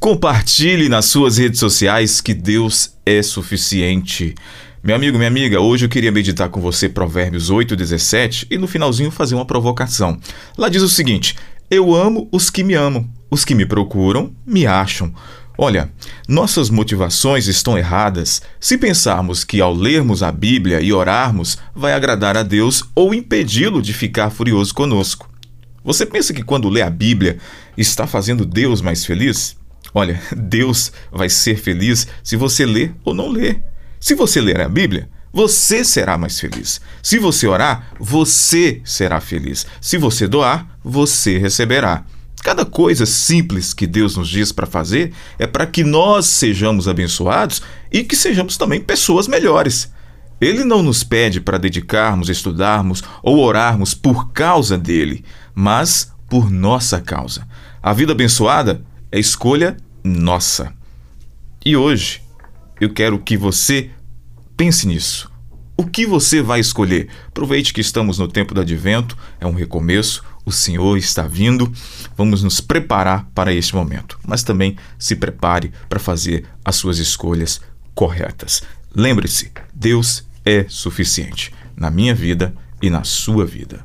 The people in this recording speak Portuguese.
Compartilhe nas suas redes sociais que Deus é suficiente. Meu amigo, minha amiga, hoje eu queria meditar com você Provérbios 8, 17 e no finalzinho fazer uma provocação. Lá diz o seguinte: Eu amo os que me amam, os que me procuram me acham. Olha, nossas motivações estão erradas se pensarmos que ao lermos a Bíblia e orarmos vai agradar a Deus ou impedi-lo de ficar furioso conosco. Você pensa que quando lê a Bíblia está fazendo Deus mais feliz? Olha, Deus vai ser feliz se você ler ou não ler. Se você ler a Bíblia, você será mais feliz. Se você orar, você será feliz. Se você doar, você receberá. Cada coisa simples que Deus nos diz para fazer é para que nós sejamos abençoados e que sejamos também pessoas melhores. Ele não nos pede para dedicarmos, estudarmos ou orarmos por causa dele, mas por nossa causa. A vida abençoada é escolha nossa. E hoje eu quero que você pense nisso. O que você vai escolher? Aproveite que estamos no tempo do advento, é um recomeço, o Senhor está vindo. Vamos nos preparar para este momento, mas também se prepare para fazer as suas escolhas corretas. Lembre-se, Deus é suficiente na minha vida e na sua vida.